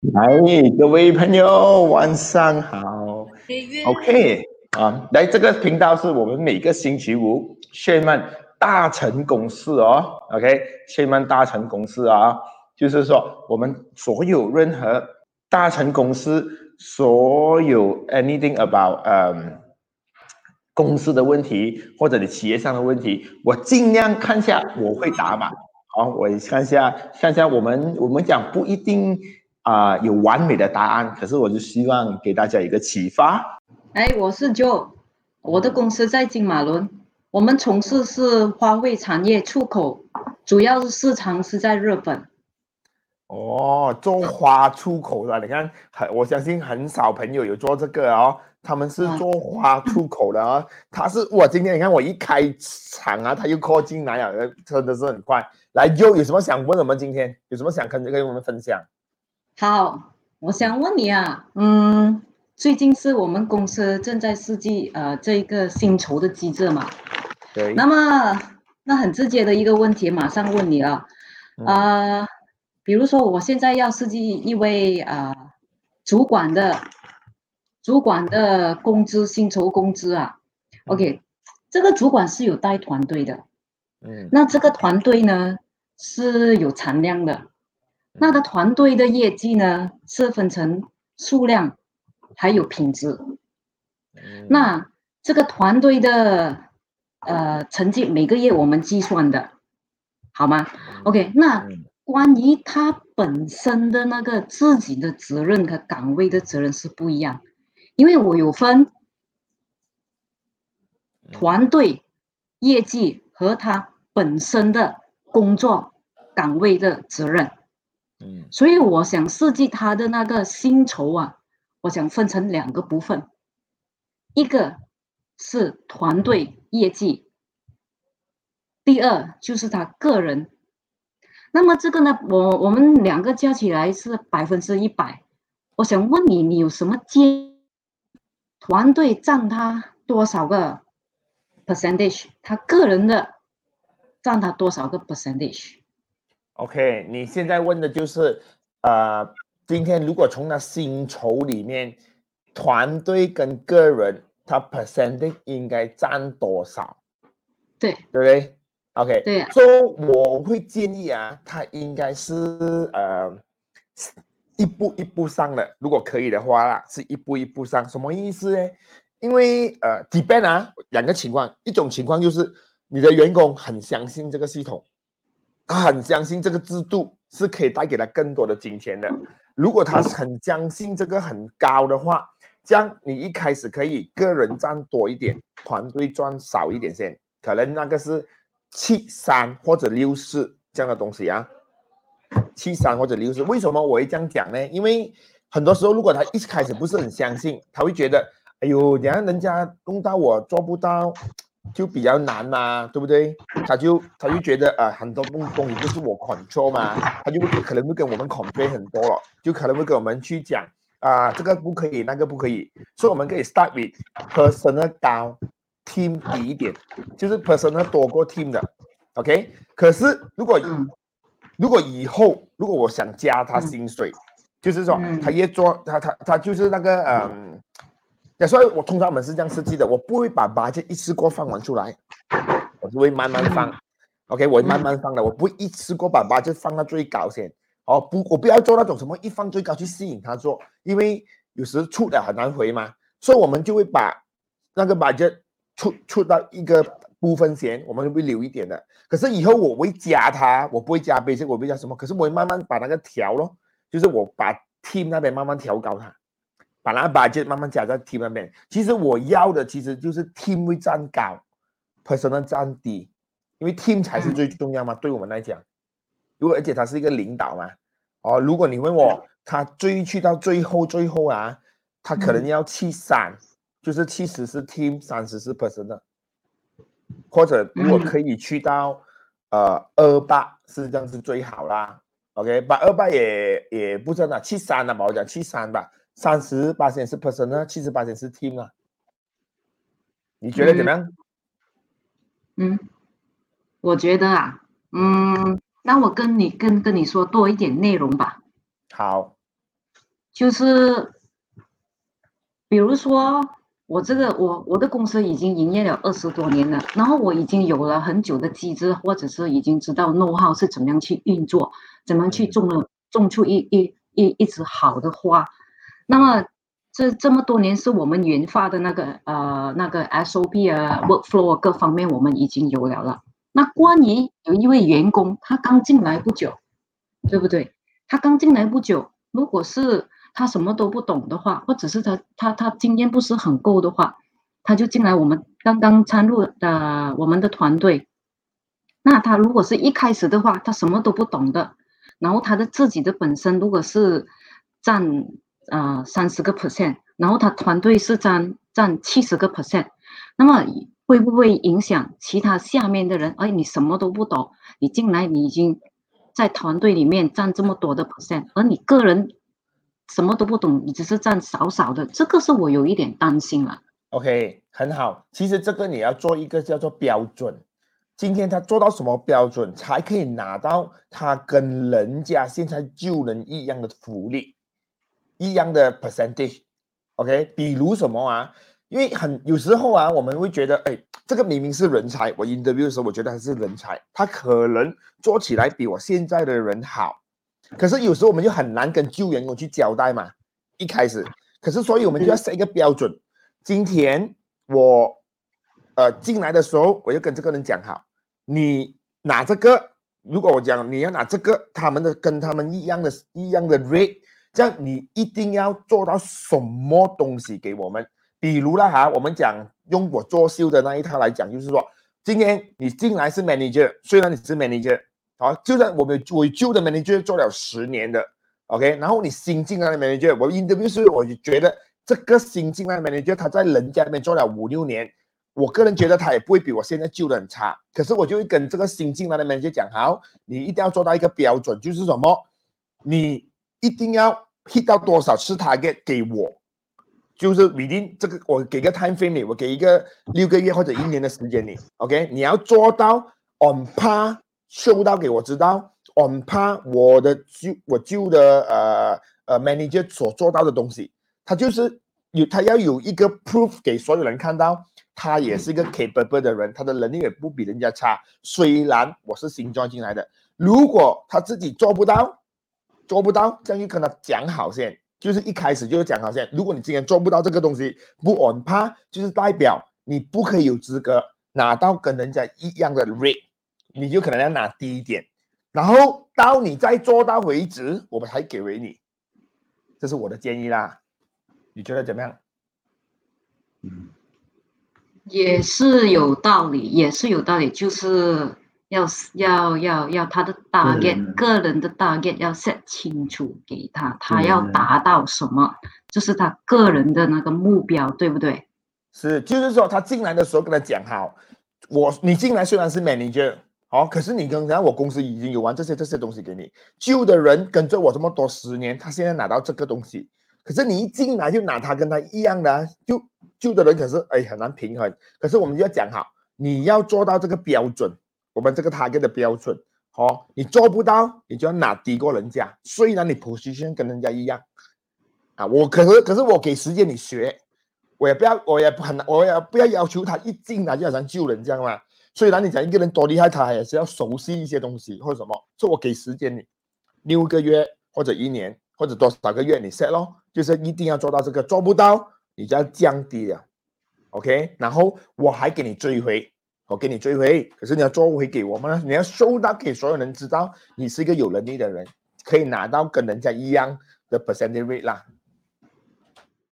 来，各位朋友，晚上好。OK 啊，来这个频道是我们每个星期五炫曼大成公司哦。OK，炫曼大成公司啊，就是说我们所有任何大成公司所有 anything about 嗯公司的问题或者你企业上的问题，我尽量看下我会答嘛。好，我看下看下我们我们讲不一定。啊，有完美的答案，可是我就希望给大家一个启发。哎，我是 Joe，我的公司在金马伦，我们从事是花卉产业出口，主要是市场是在日本。哦，做花出口的，你看，很我相信很少朋友有做这个哦，他们是做花出口的啊。他是我今天你看我一开场啊，他又靠进来了，真的是很快。来，Joe 有什么想问我们？今天有什么想跟跟我们分享？好，我想问你啊，嗯，最近是我们公司正在设计呃这个薪酬的机制嘛？对。那么，那很直接的一个问题，马上问你了，啊，比如说我现在要设计一位啊主管的主管的工资薪酬工资啊，OK，这个主管是有带团队的，嗯，那这个团队呢是有产量的。那个团队的业绩呢，是分成数量还有品质。那这个团队的呃成绩每个月我们计算的，好吗？OK，那关于他本身的那个自己的责任和岗位的责任是不一样，因为我有分团队业绩和他本身的工作岗位的责任。嗯，所以我想设计他的那个薪酬啊，我想分成两个部分，一个是团队业绩，第二就是他个人。那么这个呢，我我们两个加起来是百分之一百。我想问你，你有什么建？团队占他多少个 percentage？他个人的占他多少个 percentage？percentage？OK，你现在问的就是，呃，今天如果从那薪酬里面，团队跟个人，他 percentage 应该占多少？对，对不对？OK，对。所以我会建议啊，他应该是呃一步一步上的，如果可以的话啦，是一步一步上。什么意思呢？因为呃，depend 啊，两个情况，一种情况就是你的员工很相信这个系统。他很相信这个制度是可以带给他更多的金钱的。如果他很相信这个很高的话，这样你一开始可以个人赚多一点，团队赚少一点先。可能那个是七三或者六四这样的东西啊，七三或者六四。为什么我会这样讲呢？因为很多时候，如果他一开始不是很相信，他会觉得，哎呦，你看人家弄到我做不到。就比较难嘛，对不对？他就他就觉得啊，很多东东西就是我 control 嘛，他就可能会跟我们 complain 很多了，就可能会跟我们去讲啊，这个不可以，那个不可以。所以我们可以 start with personal 高，team 低一点，就是 personal 多过 team 的，OK。可是如果如果以后如果我想加他薪水，就是说他越做他他他就是那个嗯。所以，我通常我们是这样设计的，我不会把八戒一次过放完出来，我是会慢慢放。OK，我会慢慢放的，我不会一次过把八戒放到最高先。哦，不，我不要做那种什么一放最高去吸引他做，因为有时出的很难回嘛。所以我们就会把那个八件出出到一个部分先，我们会留一点的。可是以后我会加它，我不会加倍，我不会加什么，可是我会慢慢把那个调咯，就是我把 team 那边慢慢调高它。把那把就慢慢加在 team 那边。其实我要的其实就是 team 会站高，person 站低，因为 team 才是最重要嘛。对我们来讲，如果而且他是一个领导嘛，哦，如果你问我，他追去到最后最后啊，他可能要七三，就是七十是 team，三十是 person 的，或者如果可以去到呃二八，是这样是最好啦。OK，把二八也也不真的七三了吧，我讲七三吧。三十八线是 person 呢，七十八线是 team 啊，你觉得怎么样？嗯，我觉得啊，嗯，那我跟你跟跟你说多一点内容吧。好，就是，比如说我这个我我的公司已经营业了二十多年了，然后我已经有了很久的机制，或者是已经知道 know how 是怎么样去运作，怎么去种了种出一一一一枝好的花。那么这这么多年是我们研发的那个呃那个 SOP 啊 workflow 各方面我们已经有了了。那关于有一位员工他刚进来不久，对不对？他刚进来不久，如果是他什么都不懂的话，或者是他他他经验不是很够的话，他就进来我们刚刚参入的我们的团队。那他如果是一开始的话，他什么都不懂的，然后他的自己的本身如果是占呃三十个 percent，然后他团队是占占七十个 percent，那么会不会影响其他下面的人？哎，你什么都不懂，你进来你已经在团队里面占这么多的 percent，而你个人。什么都不懂，你只是占少少的，这个是我有一点担心了。OK，很好。其实这个你要做一个叫做标准，今天他做到什么标准才可以拿到他跟人家现在救人一样的福利，一样的 percentage？OK，比如什么啊？因为很有时候啊，我们会觉得，哎，这个明明是人才，我 interview 的时候我觉得他是人才，他可能做起来比我现在的人好。可是有时候我们就很难跟旧员工去交代嘛，一开始，可是所以我们就要设一个标准。今天我呃进来的时候，我就跟这个人讲好，你拿这个，如果我讲你要拿这个，他们的跟他们一样的一样的 rate，这样你一定要做到什么东西给我们？比如啦哈，我们讲用我做秀的那一套来讲，就是说，今天你进来是 manager，虽然你是 manager。好，就算我们我旧的 manager 做了十年的，OK，然后你新进来的 manager，我 interview 是我就觉得这个新进来的 manager 他在人家那边做了五六年，我个人觉得他也不会比我现在旧的很差。可是我就会跟这个新进来的 manager 讲，好，你一定要做到一个标准，就是什么，你一定要 hit 到多少次 target 给我，就是 within 这个我给个 time frame 我给一个六个月或者一年的时间你，OK，你要做到 on par。收到给我知道，on par 我的旧我旧的呃呃 manager 所做到的东西，他就是有他要有一个 proof 给所有人看到，他也是一个 capable 的人，他的能力也不比人家差。虽然我是新装进来的，如果他自己做不到，做不到，这样就跟他讲好先，就是一开始就是讲好先。如果你今天做不到这个东西，不 on par，就是代表你不可以有资格拿到跟人家一样的 rate。你就可能要拿低一点，然后到你再做到为止，我们才给回你。这是我的建议啦，你觉得怎么样？也是有道理，也是有道理，就是要要要要他的 target，个人的 target 要 set 清楚给他，他要达到什么，就是他个人的那个目标，对不对？是，就是说他进来的时候跟他讲好，我你进来虽然是 manager。好，可是你刚才我公司已经有完这些这些东西给你，旧的人跟着我这么多十年，他现在拿到这个东西，可是你一进来就拿他跟他一样的，就旧的人可是哎很难平衡。可是我们就要讲好，你要做到这个标准，我们这个 target 的标准，好，你做不到，你就要拿低过人家。虽然你 position 跟人家一样，啊，我可是可是我给时间你学，我也不要我也不很我也不要要求他一进来就好像救人这样嘛。虽然你讲一个人多厉害，他也是要熟悉一些东西或者什么。所以我给时间你六个月或者一年或者多少个月，你 set 咯，就是一定要做到这个，做不到你就要降低了，OK。然后我还给你追回，我给你追回，可是你要做回给我们，你要收到给所有人知道，你是一个有能力的人，可以拿到跟人家一样的 percentage rate 啦。